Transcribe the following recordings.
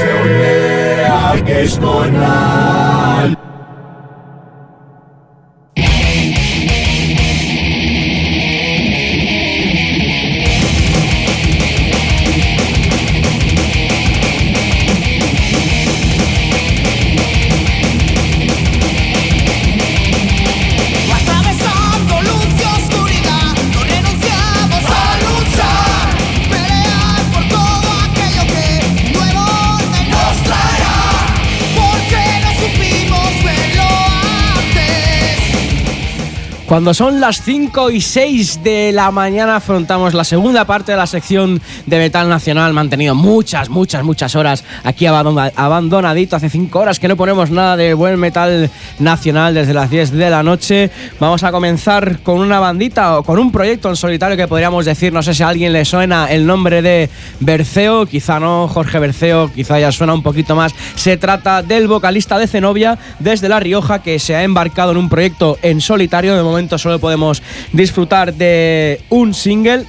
Seule, Ageshkona. Cuando son las 5 y 6 de la mañana afrontamos la segunda parte de la sección de Metal Nacional. Mantenido muchas, muchas, muchas horas aquí abandonadito. Hace 5 horas que no ponemos nada de buen metal nacional desde las 10 de la noche. Vamos a comenzar con una bandita o con un proyecto en solitario que podríamos decir, no sé si a alguien le suena el nombre de Berceo, quizá no, Jorge Berceo, quizá ya suena un poquito más. Se trata del vocalista de Zenobia desde La Rioja que se ha embarcado en un proyecto en solitario de momento solo podemos disfrutar de un single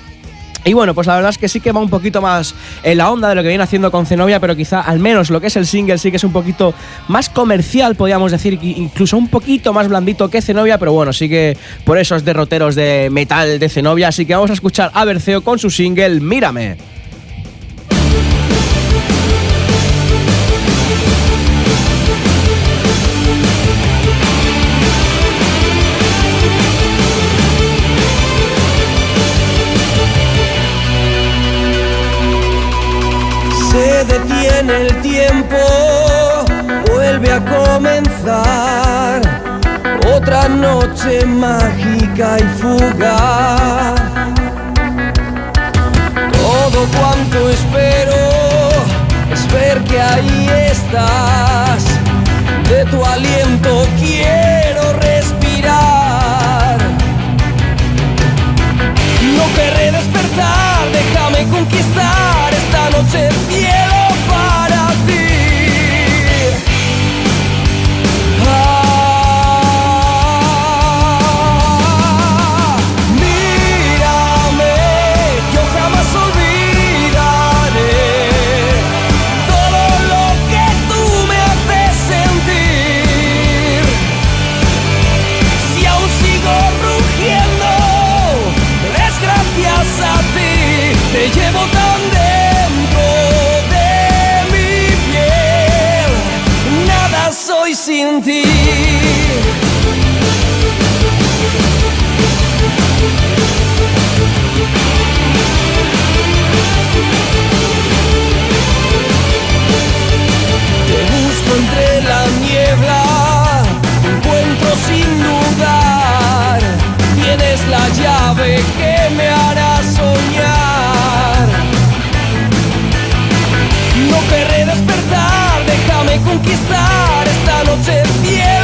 y bueno, pues la verdad es que sí que va un poquito más en la onda de lo que viene haciendo con Zenobia, pero quizá al menos lo que es el single sí que es un poquito más comercial, podríamos decir, incluso un poquito más blandito que Zenobia, pero bueno, sigue por esos derroteros de metal de Zenobia, así que vamos a escuchar a Berceo con su single Mírame. Vuelve a comenzar otra noche mágica y fugaz. Todo cuanto espero es ver que ahí estás, de tu aliento quiero respirar. No querré despertar, déjame conquistar esta noche el cielo para esta noche el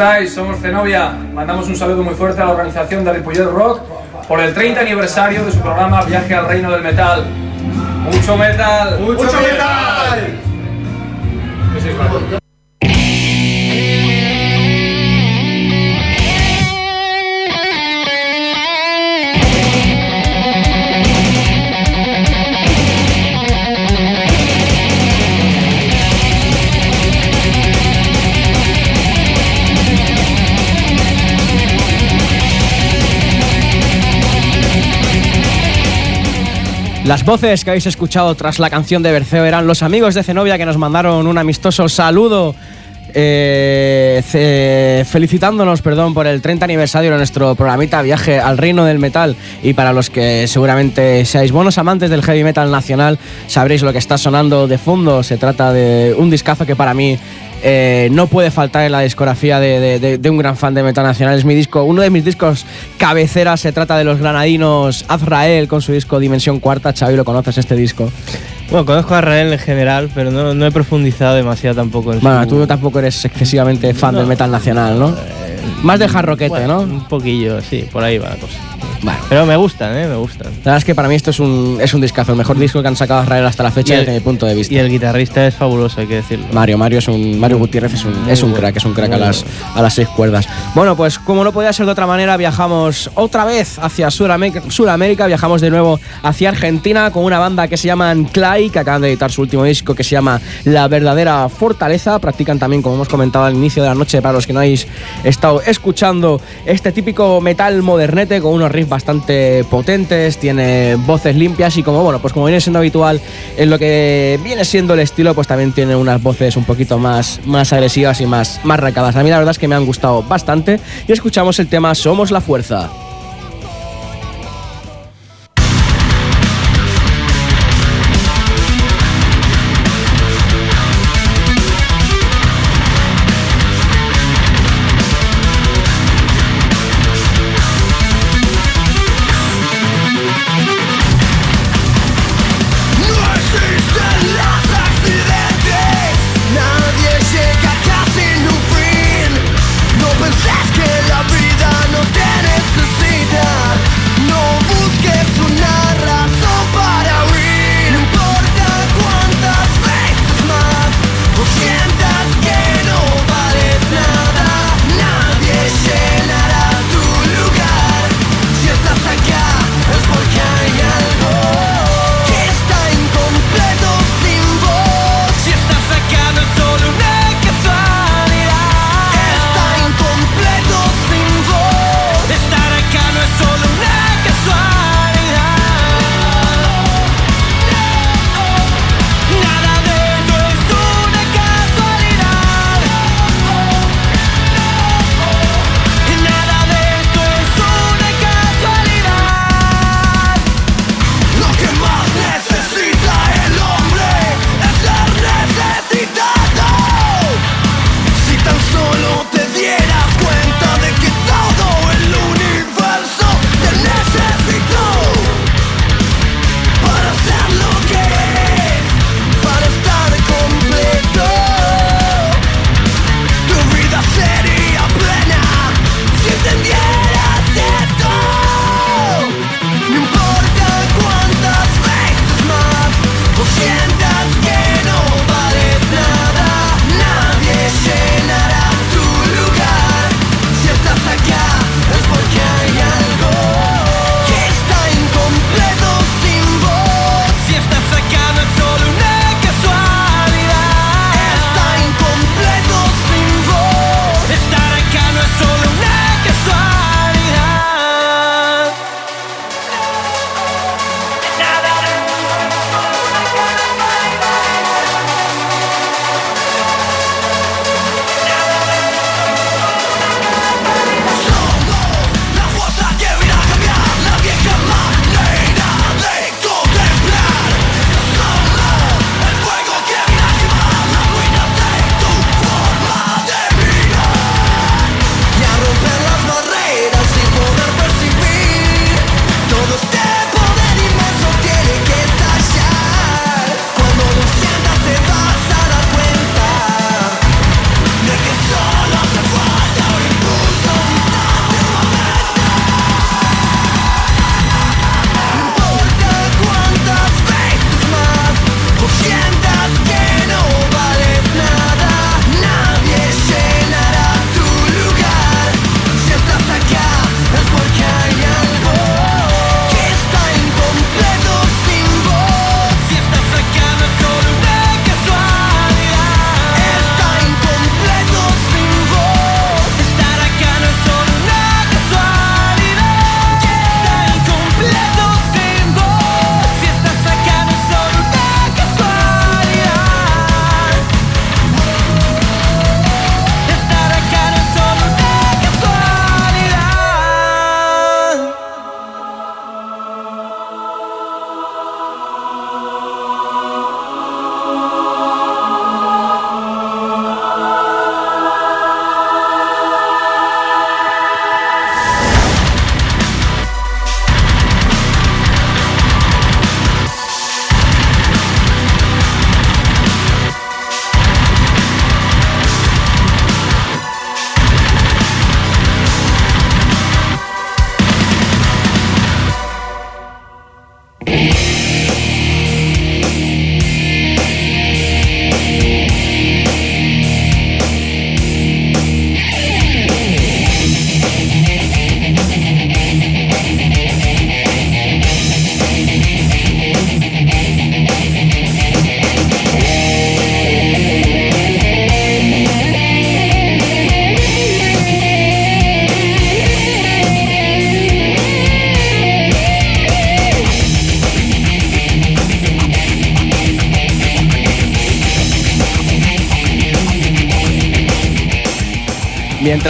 estáis? Somos Zenobia. Mandamos un saludo muy fuerte a la organización de Ripollet Rock por el 30 aniversario de su programa Viaje al Reino del Metal. ¡Mucho metal! ¡Mucho metal! ¿Qué Las voces que habéis escuchado tras la canción de Berceo eran los amigos de Zenobia que nos mandaron un amistoso saludo. eh, felicitándonos perdón por el 30 aniversario de nuestro programita Viaje al Reino del Metal y para los que seguramente seáis buenos amantes del heavy metal nacional sabréis lo que está sonando de fondo se trata de un discazo que para mí eh, no puede faltar en la discografía de, de- de- de un gran fan de metal nacional. Es mi disco, uno de mis discos cabecera. Se trata de los granadinos Azrael con su disco Dimensión Cuarta. Xavi, ¿lo conoces este disco? Bueno, conozco a Rael en general, pero no, no he profundizado demasiado tampoco en Bueno, su- tú tampoco eres excesivamente fan del metal nacional, ¿no? Más del hard rockete, Bueno, ¿no? Un poquillo, sí, por ahí va la cosa. Bueno. Pero me gustan, ¿eh? Me gustan. La verdad es que para mí esto es un, es un discazo, el mejor disco que han sacado Azrael hasta la fecha el- desde mi punto de vista. Y el guitarrista es fabuloso, hay que decirlo. Mario, Mario es un Mario Gutiérrez es un, Muy es un bueno, crack, es un crack a las, a las seis cuerdas. Bueno, pues como no podía ser de otra manera, viajamos otra vez hacia Sudamérica, Sudamérica, viajamos de nuevo hacia Argentina con una banda que se llaman Clay, que acaban de editar su último disco que se llama La verdadera fortaleza. Practican también, como hemos comentado al inicio de la noche, para los que no habéis estado escuchando, este típico metal modernete con unos riffs bastante potentes, tiene voces limpias y como bueno, pues como viene siendo habitual en lo que viene siendo el estilo, pues también tiene unas voces un poquito más, más agresivas y más, más racadas. A mí la verdad es que me han gustado bastante y escuchamos el tema Somos la Fuerza.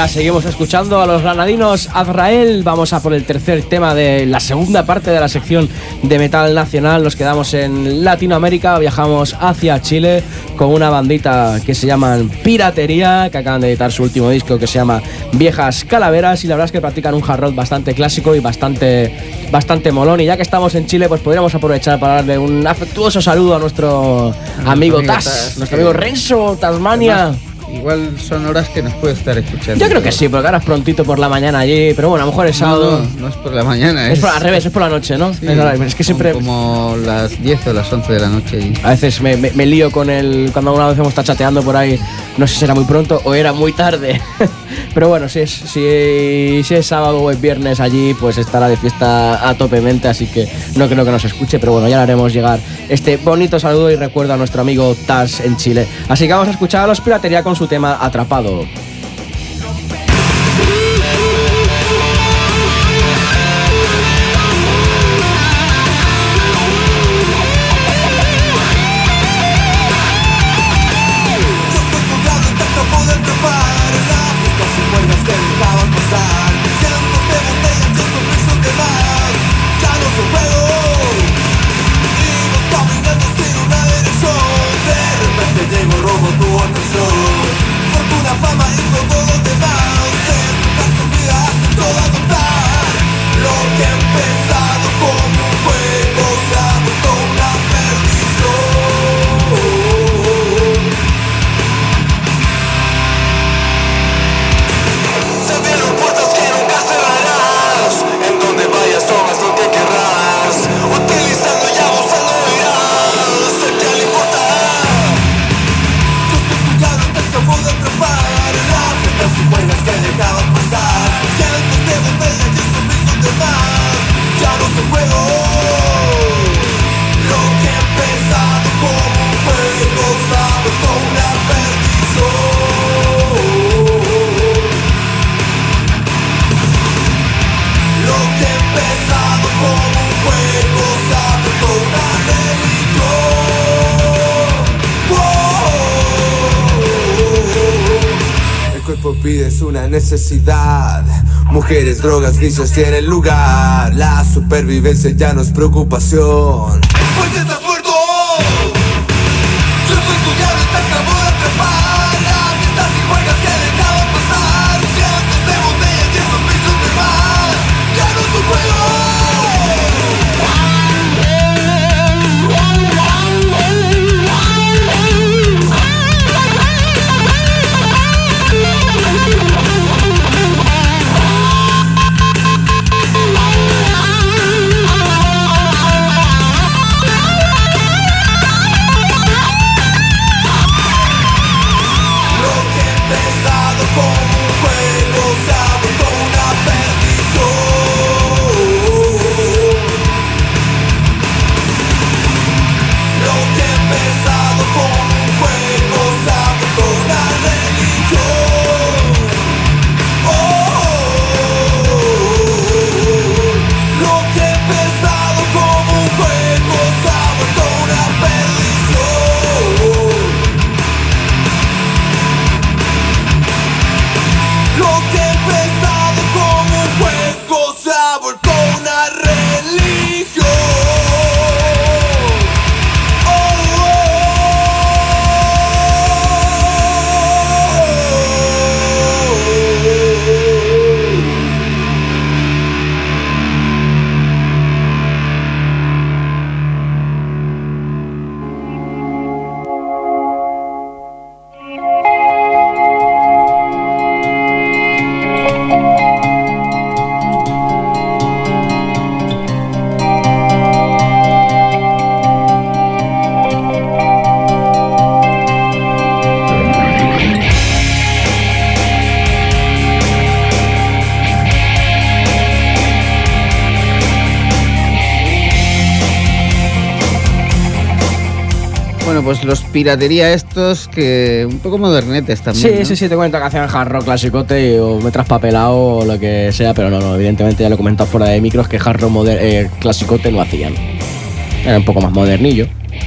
Mientras seguimos escuchando a los granadinos Azrael, vamos a por el tercer tema de la segunda parte de la sección de metal nacional. Nos quedamos en Latinoamérica, viajamos hacia Chile con una bandita que se llaman Piratería, que acaban de editar su último disco que se llama Viejas Calaveras y la verdad es que practican un hard rock bastante clásico y bastante, bastante molón. Y ya que estamos en Chile, pues podríamos aprovechar para darle un afectuoso saludo a nuestro amigo amigo Tas, Tas, nuestro amigo Renzo, Tasmania. Igual son horas que nos puede estar escuchando. Yo creo que sí, porque ahora es prontito por la mañana allí, pero bueno, a lo mejor es sábado. no, no es por la mañana. Es por, al revés, es por la noche, ¿no? Sí, es, es que siempre. Como las 10 o las 11 de la noche. y- A veces me, me- me lío con el. Cuando una vez hemos estado chateando por ahí, no sé si era muy pronto o era muy tarde. Pero bueno, si es, si, si es sábado o es viernes allí, pues estará de fiesta a topemente, así que no creo que nos escuche, pero bueno, ya le haremos llegar este bonito saludo y recuerdo a nuestro amigo Taz en Chile. Así que vamos a escuchar a los Piratería con su tema Atrapado. Mujeres, drogas, vicios tienen lugar. La supervivencia ya no es preocupación. Pues los piratería estos que un poco modernetes también. Sí, ¿no? sí, sí, te cuento que hacían hard rock clasicote o me traspapelado o lo que sea, pero no, no, evidentemente ya lo he comentado fuera de micros que hard rock eh, clasicote no hacían. Era un poco más modernillo.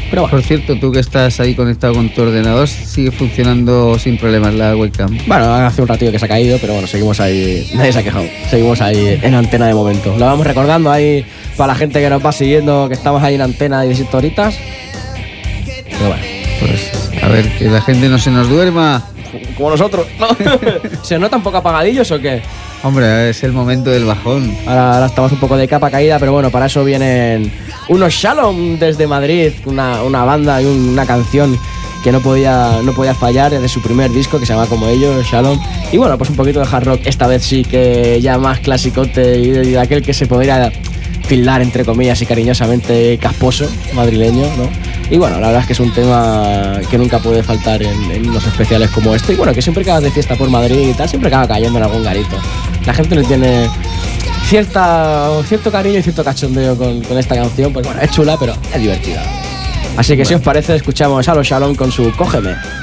Pero bueno, Por cierto, tú que estás ahí conectado con tu ordenador, sigue funcionando sin problemas la webcam. bueno, hace un ratito que se ha caído, pero bueno, seguimos ahí. Nadie se ha quejado. Seguimos ahí en antena de momento. Lo vamos recordando ahí para la gente que nos va siguiendo, que estamos ahí en antena de 17 horitas. Pero bueno. Pues a ver, que la gente no se nos duerma. Como nosotros, ¿no? ¿Se nota un poco apagadillos o qué? Hombre, es el momento del bajón. Ahora, ahora estamos un poco de capa caída, pero bueno, para eso vienen unos Shalom desde Madrid, una, una banda y un- una canción que no podía, no podía fallar de su primer disco que se llama como ellos, Shalom. Y bueno, pues un poquito de hard rock, esta vez sí que ya más clasicote y de, y de aquel que se podría tildar entre comillas y cariñosamente casposo, madrileño, ¿no? Y bueno, la verdad es que es un tema que nunca puede faltar en, en unos especiales como este. Y bueno, que siempre que vas de fiesta por Madrid y tal, siempre acaba cayendo en algún garito. La gente le tiene cierta, cierto cariño y cierto cachondeo con, con esta canción. Pues bueno, es chula, pero es divertida. Así que si os parece, escuchamos a los Shalom con su. Cógeme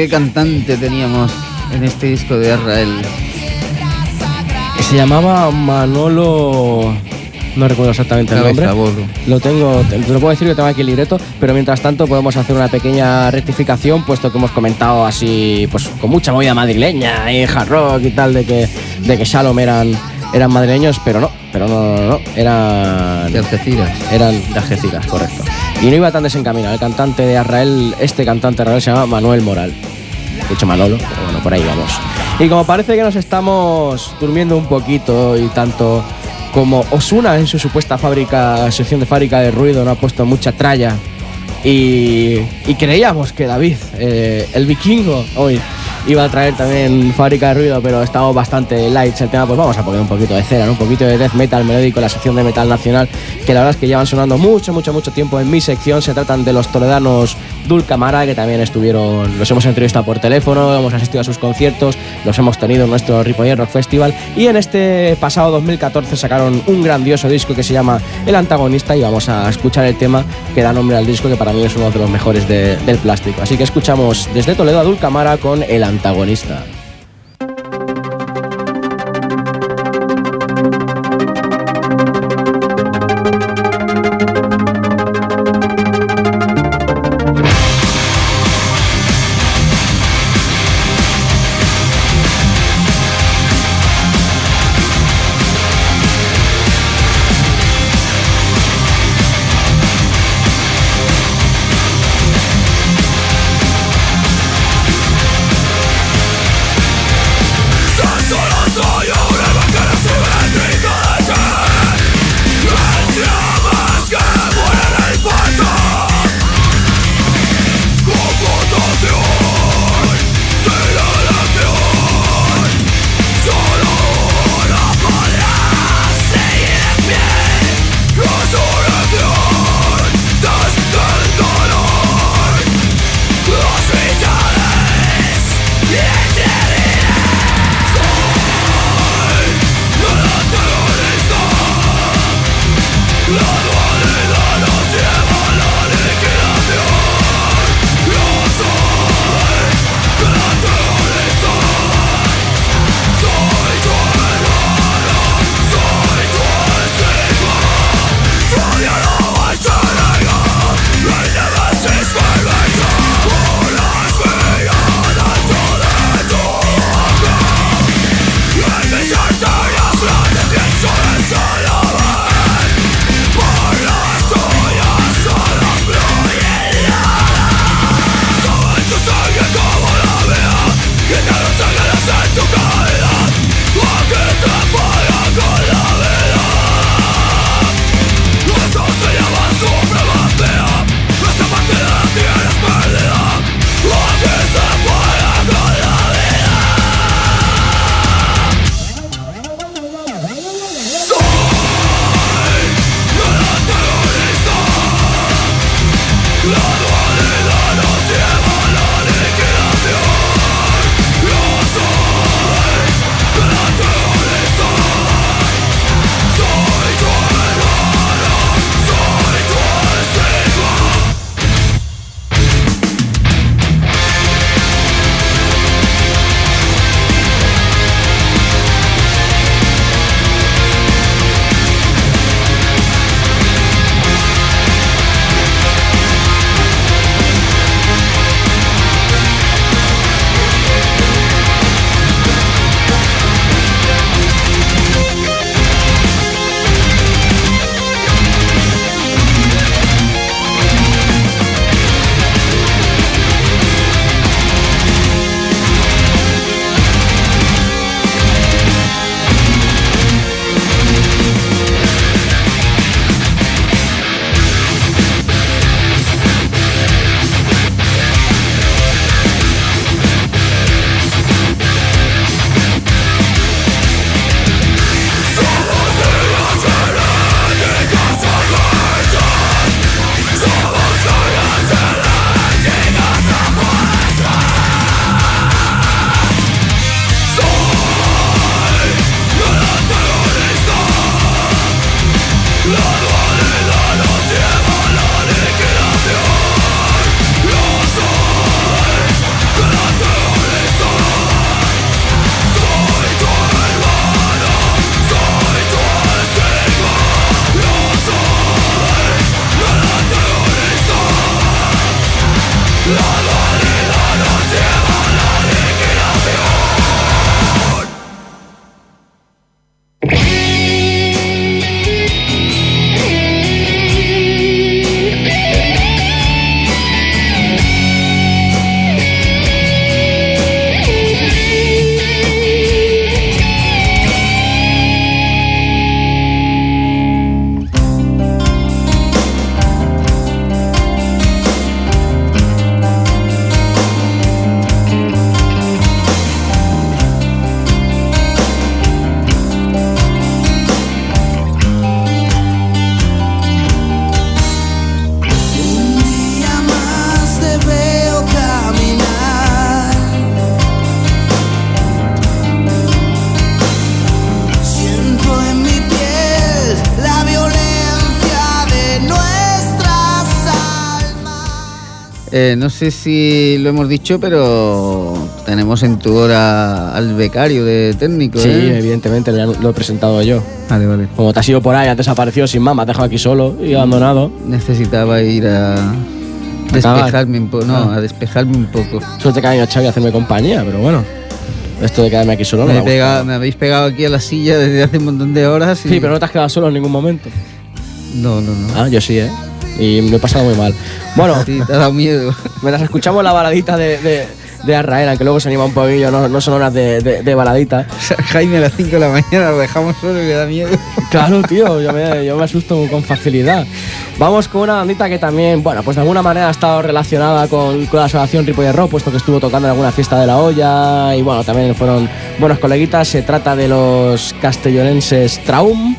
¿qué cantante teníamos en este disco de Israel? Se llamaba Manolo. No recuerdo exactamente el nombre. Lo tengo, te lo puedo decir que tengo aquí el libreto, pero mientras tanto podemos hacer una pequeña rectificación, puesto que hemos comentado así, pues con mucha movida madrileña y hard rock y tal, de que, de que Shalom eran, eran madrileños, pero no, pero no, no, no, eran. De Algeciras. Eran de Algeciras, correcto. Y no iba tan desencaminado. El cantante de Israel, este cantante de Israel se llama Manuel Moral. Hecho Manolo, pero bueno, por ahí vamos. Y como parece que nos estamos durmiendo un poquito y tanto como Osuna en su supuesta fábrica, sección de fábrica de ruido, no ha puesto mucha tralla. Y, y creíamos que David, eh, el vikingo, hoy iba a traer también fábrica de ruido, pero estamos bastante lights el tema, pues vamos a poner un poquito de cera, ¿no? un poquito de death metal melódico, la sección de metal nacional, que la verdad es que llevan sonando mucho, mucho, mucho tiempo en mi sección. Se tratan de los toledanos Dulcamara, que también estuvieron, los hemos entrevistado por teléfono, hemos asistido a sus conciertos, los hemos tenido en nuestro Ripollet Rock Festival y en este pasado 2014 sacaron un grandioso disco que se llama El Antagonista y vamos a escuchar el tema que da nombre al disco que para mí es uno de los mejores de- del plástico. Así que escuchamos desde Toledo a Dulcamara con El Antagonista. Eh, no sé si lo hemos dicho, pero tenemos en tu hora al becario de técnico. Sí, ¿eh? evidentemente lo he presentado yo. Vale, vale. Como te has ido por ahí, has desaparecido sin más, me has dejado aquí solo y abandonado. Necesitaba ir a despejarme un poco. No, Ah. a despejarme un poco. Suerte que ha venido Xavi a hacerme compañía, pero bueno. Esto de quedarme aquí solo no me, pegado- gustado. me habéis pegado aquí a la silla desde hace un montón de horas. Y... Sí, pero no te has quedado solo en ningún momento. No, no, no. Ah, yo sí, ¿eh? Y me he pasado muy mal. Bueno, Sí, te ha dado miedo. mientras escuchamos la baladita de, de, de Arrael, aunque luego se anima un poquillo, no, no son horas de, de, de baladita. O sea, Jaime a las 5 de la mañana lo dejamos solo y me da miedo. Claro, tío, yo me, yo me asusto con facilidad. Vamos con una bandita que también, bueno, pues de alguna manera ha estado relacionada con, con la asociación Ripoller Rock, puesto que estuvo tocando en alguna fiesta de la olla y bueno, también fueron buenos coleguitas. Se trata de los castellonenses Traum.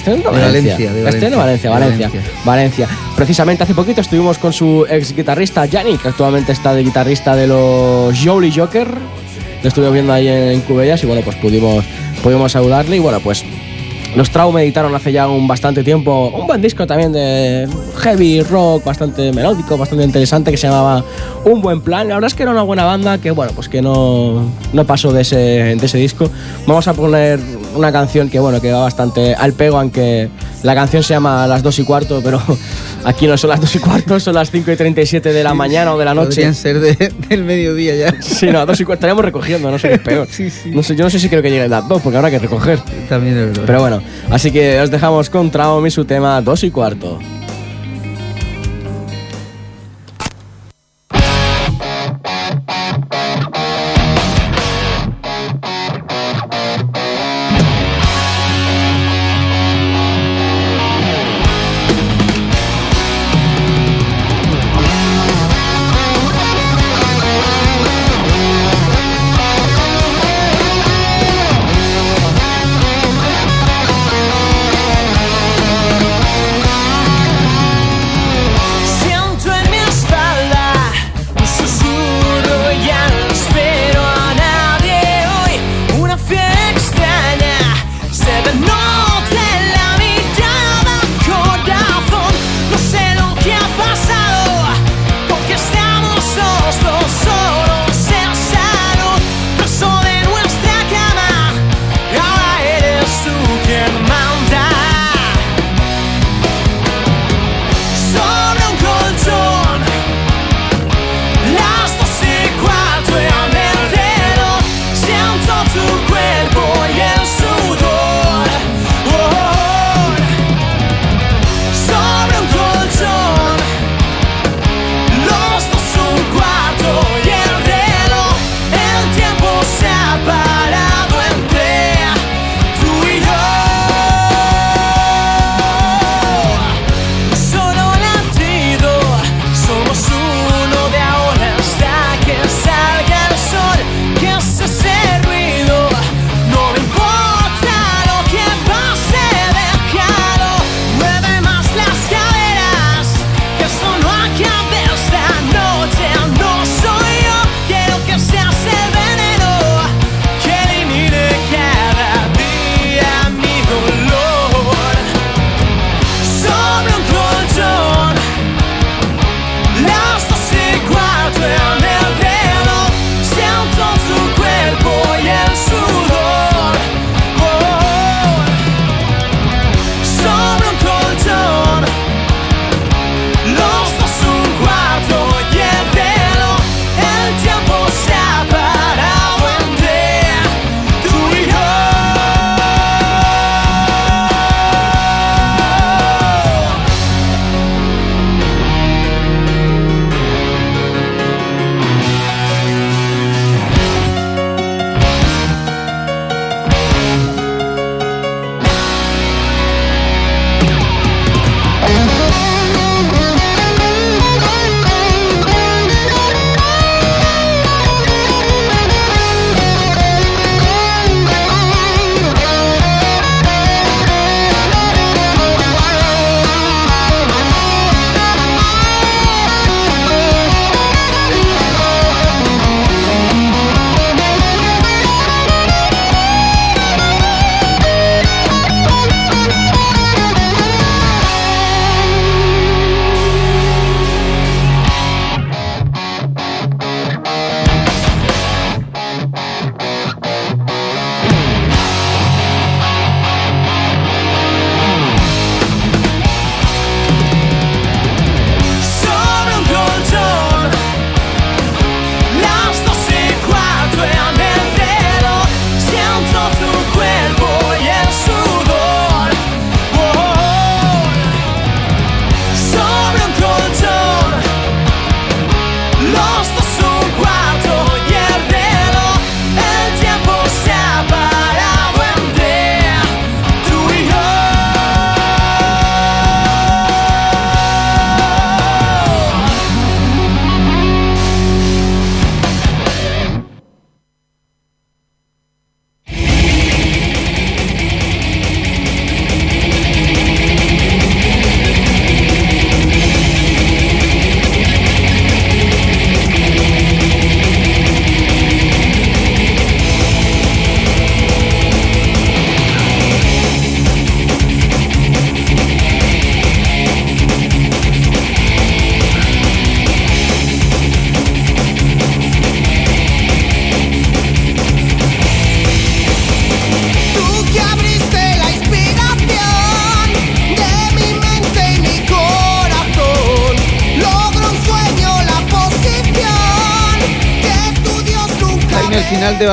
¿Castellón o De Valencia, de Valencia, Valencia, Valencia. Precisamente hace poquito estuvimos con su ex guitarrista Yannick, que actualmente está de guitarrista de los Jolly Joker. Lo estuve viendo ahí en Cubellas y bueno, pues pudimos, pudimos saludarle y bueno, pues los Traum editaron hace ya un bastante tiempo un buen disco también de heavy rock, bastante melódico, bastante interesante, que se llamaba Un Buen Plan. La verdad es que era una buena banda que, bueno, pues que no, no pasó de ese, de ese disco. Vamos a poner una canción que, bueno, que va bastante al pego, aunque la canción se llama Las 2 y cuarto, pero aquí no son las 2 y cuarto, son las 5 y 37 de la mañana o de la noche. Podrían ser de- del mediodía ya. Sí, no, 2 y cuarto estaríamos recogiendo, no sé qué es peor. Sí, sí. No sé, yo no sé si creo que lleguen las 2, porque habrá que recoger. También es verdad. Pero bueno, así que os dejamos con Traum y su tema 2 y cuarto.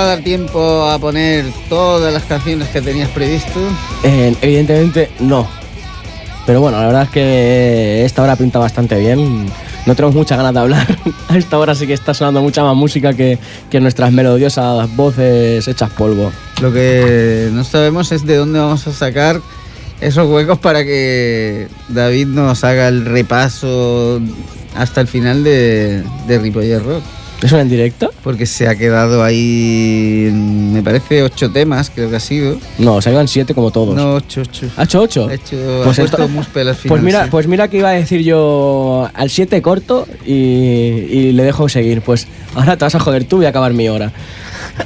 Dar tiempo a poner todas las canciones que tenías previsto. Eh, evidentemente no. Pero bueno, la verdad es que esta hora pinta bastante bien. No tenemos muchas ganas de hablar. A esta hora sí que está sonando mucha más música que, que nuestras melodiosas voces hechas polvo. Lo que no sabemos es de dónde vamos a sacar esos huecos para que David nos haga el repaso hasta el final de, de Ripollet Rock. ¿Eso en directo? Porque se ha quedado ahí, me parece, ocho temas, creo que ha sido. No, se iban siete como todos. No, ocho, ocho. ¿Ha hecho ocho? Ha hecho, Pues ha puesto esto- Muspel al final. Pues mira, sí. pues mira que iba a decir yo al 7 corto y, y le dejo seguir. Pues ahora te vas a joder tú y acabar mi hora.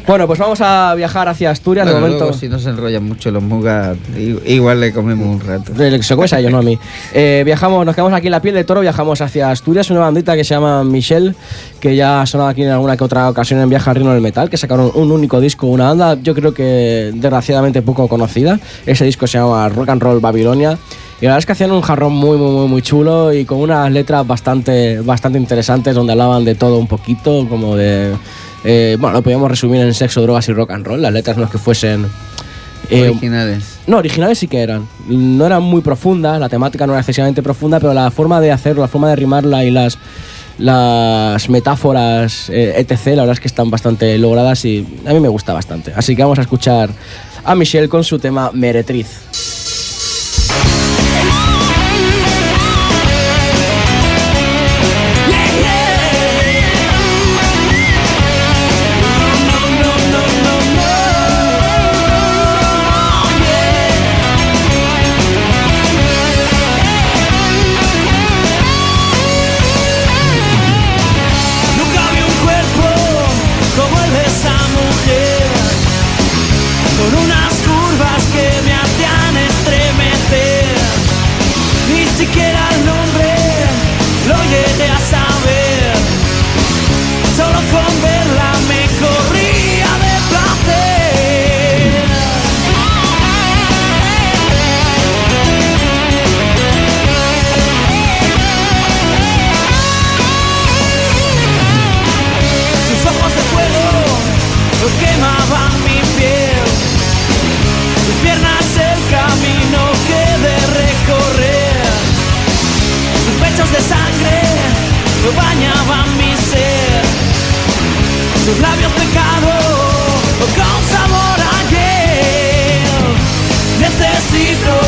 Bueno, pues vamos a viajar hacia Asturias Bueno, de momento. luego, si no se enrollan mucho los mugas, igual le comemos un rato. Se comes a ellos, no a mí. Eh, viajamos, nos quedamos aquí en la piel de toro, viajamos hacia Asturias, una bandita que se llama Michelle, que ya ha sonado aquí en alguna que otra ocasión en Viaje al Reino del Metal, que sacaron un único disco, una banda yo creo que desgraciadamente poco conocida. Ese disco se llama Rock and Roll Babilonia. Y la verdad es que hacían un jarrón muy, muy, muy, muy chulo y con unas letras bastante, bastante interesantes donde hablaban de todo un poquito, como de... eh, bueno, lo podíamos resumir en sexo, drogas y rock and roll. Las letras no es que fuesen... eh, Originales. no, originales sí que eran. No eran muy profundas, la temática no era excesivamente profunda, pero la forma de hacerlo, la forma de rimarla y las, las metáforas, eh, etc., la verdad es que están bastante logradas y a mí me gusta bastante. Así que vamos a escuchar a Michelle con su tema Meretriz. Mi piel. Sus piernas el camino que de recorrer. Sus pechos de sangre bañaban mi ser. Sus labios pecado con sabor a hiel. Necesito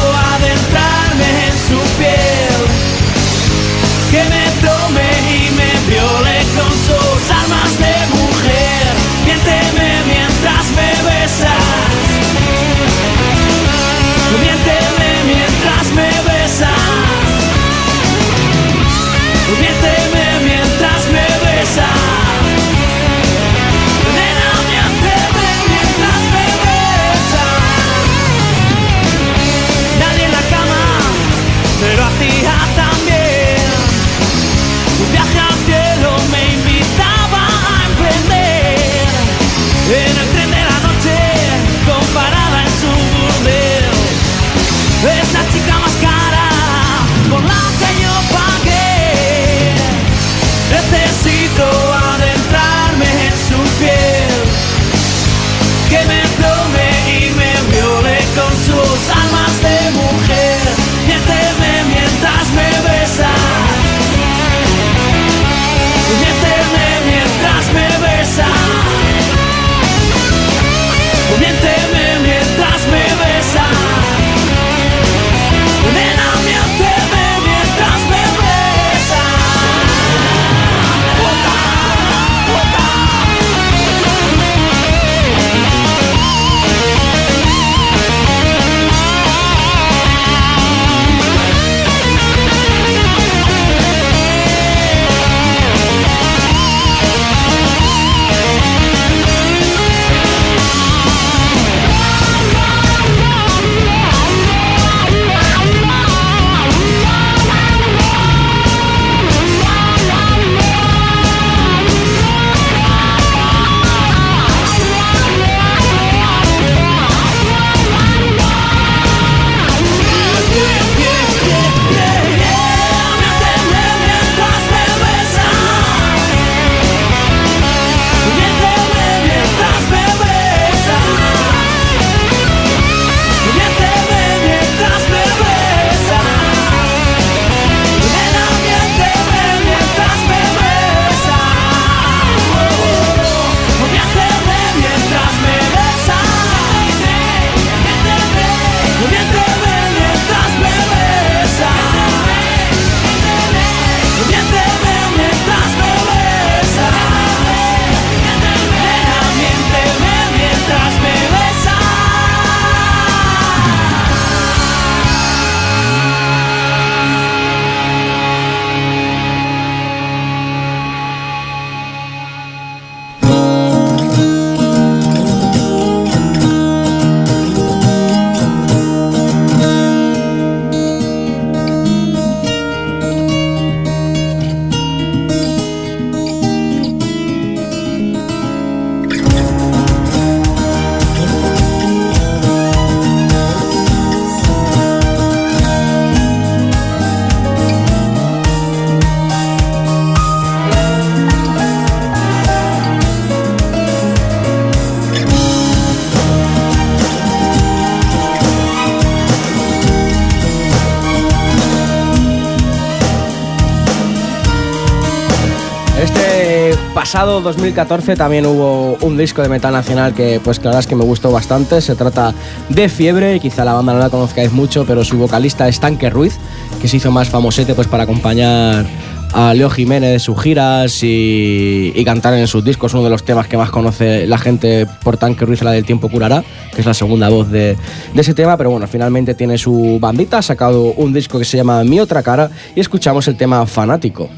pasado 2014 también hubo un disco de metal nacional que, pues, claro, es que me gustó bastante. Se trata de Fiebre, y quizá la banda no la conozcáis mucho, pero su vocalista es Tanque Ruiz, que se hizo más famosete pues, para acompañar a Leo Jiménez en sus giras y, cantar en sus discos. Uno de los temas que más conoce la gente por Tanque Ruiz, la del tiempo curará, que es la segunda voz de, de, ese tema. Pero bueno, finalmente tiene su bandita, ha sacado un disco que se llama Mi Otra Cara y escuchamos el tema Fanático.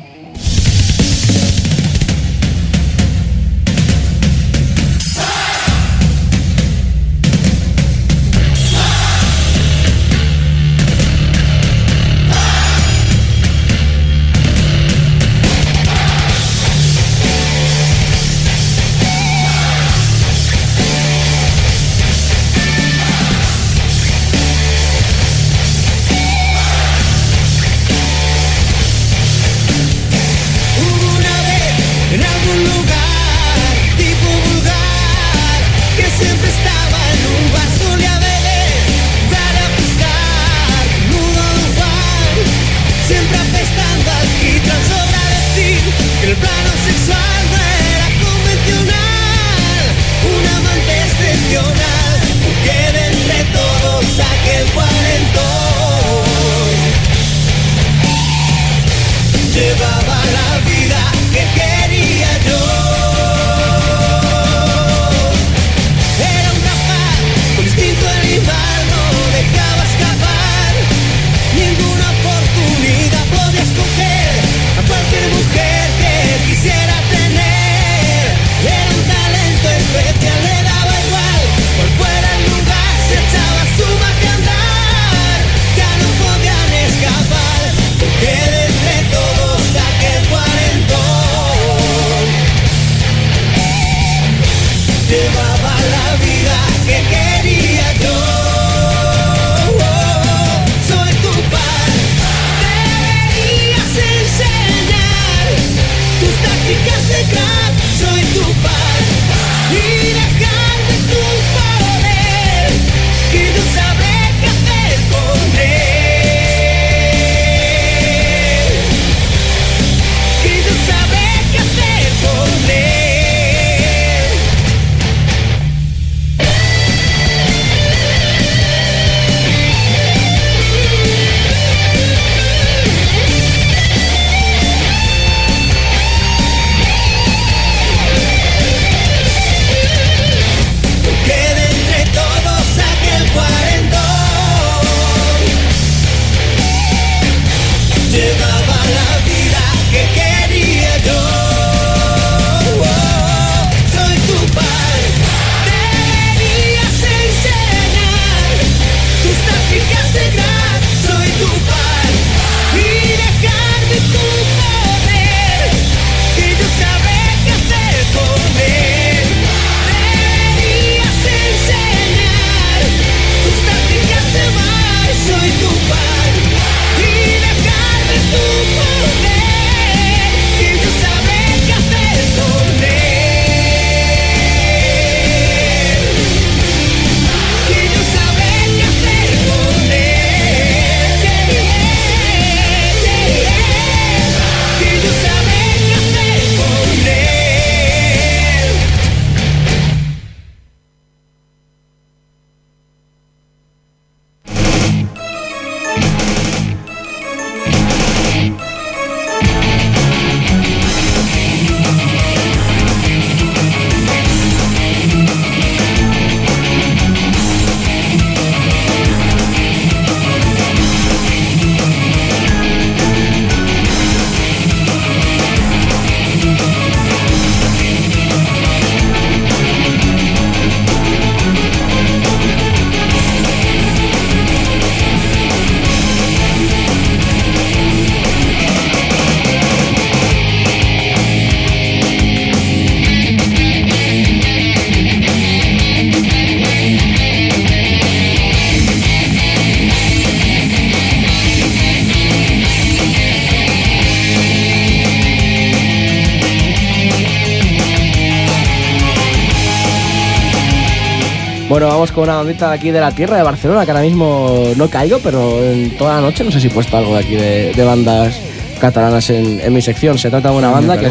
una bandita de aquí de la tierra de Barcelona, que ahora mismo no caigo, pero en toda la noche no sé si he puesto algo de aquí de, bandas catalanas en, mi sección. Se trata de una banda que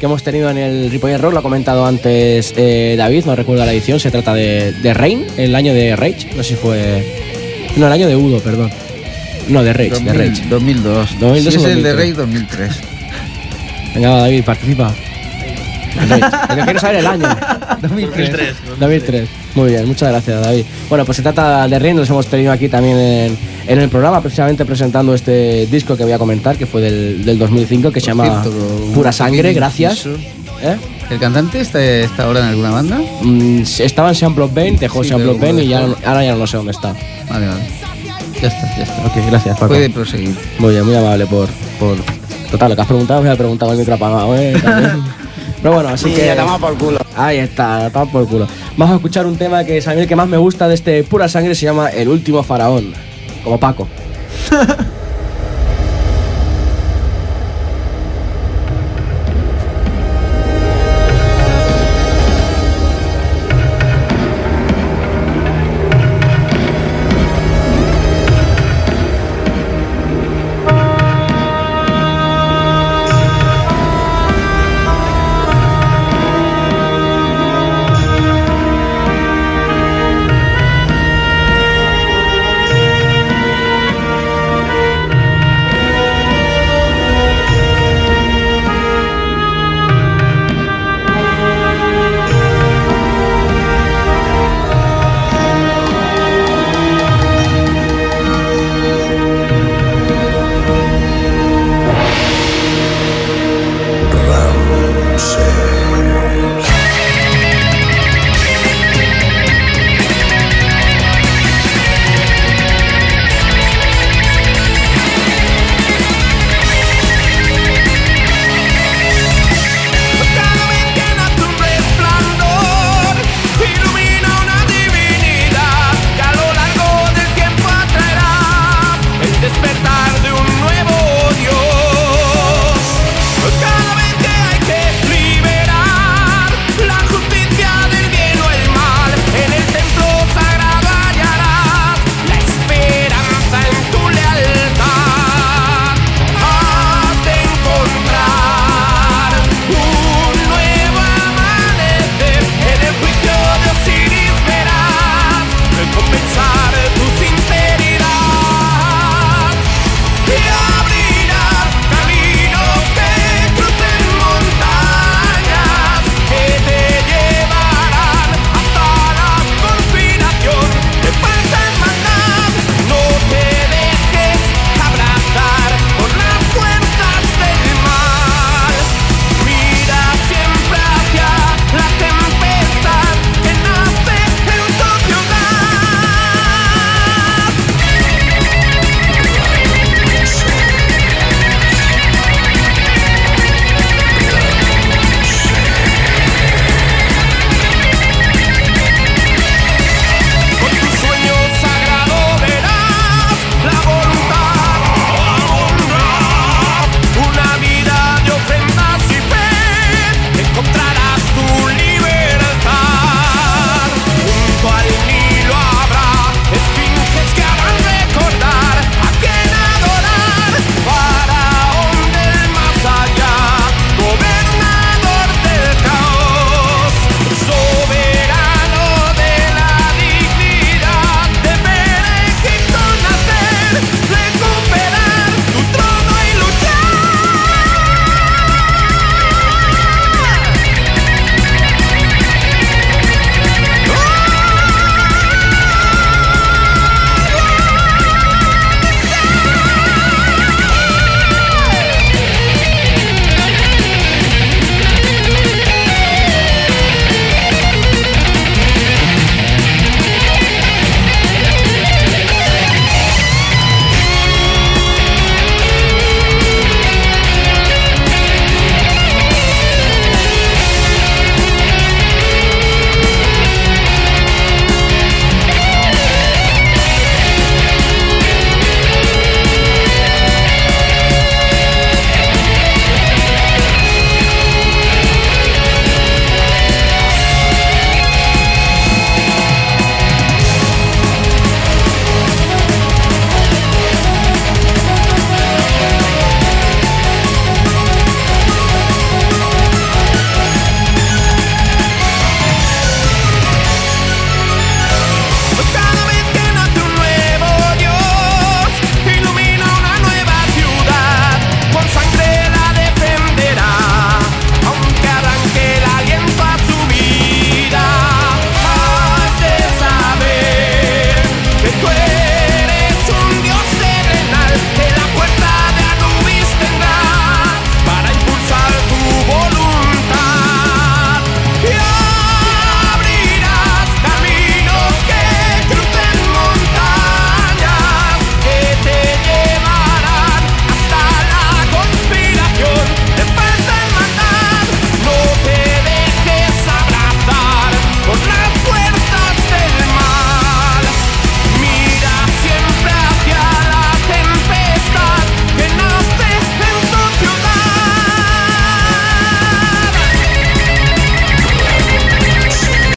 hemos, tenido en el Ripoller Rock, lo ha comentado antes eh, David, no recuerdo la edición, se trata de, de Rain, el año de Rage, no sé si fue... No, el año de Udo, perdón. No, de Rage, de Rage. 2002. 2002 es el de Rage 2003. Venga, David, participa. Rage. Lo que quiero saber el año. 2003. 2003. Muy bien, muchas gracias, David. Bueno, pues se trata de Rain, los hemos tenido aquí también en, en el programa, precisamente presentando este disco que voy a comentar, que fue del, del 2005, que se llama cierto, Pura Sangre, gracias. ¿Eh? ¿El cantante está, está ahora en alguna banda? Mm, estaba en Sample of Bane, dejó Sí, Bane y ya, ahora ya no sé dónde está. Vale, vale. Ya está, ya está. Ok, gracias, Paco. Puede proseguir. Muy bien, muy amable por, por... Total, lo que has preguntado me ha preguntado el micro apagado, ¿eh? Pero bueno, así que... por culo. Ahí está, toma por culo. Vamos a escuchar un tema que es a mí el que más me gusta de este Pura Sangre, se llama El Último Faraón. Como Paco.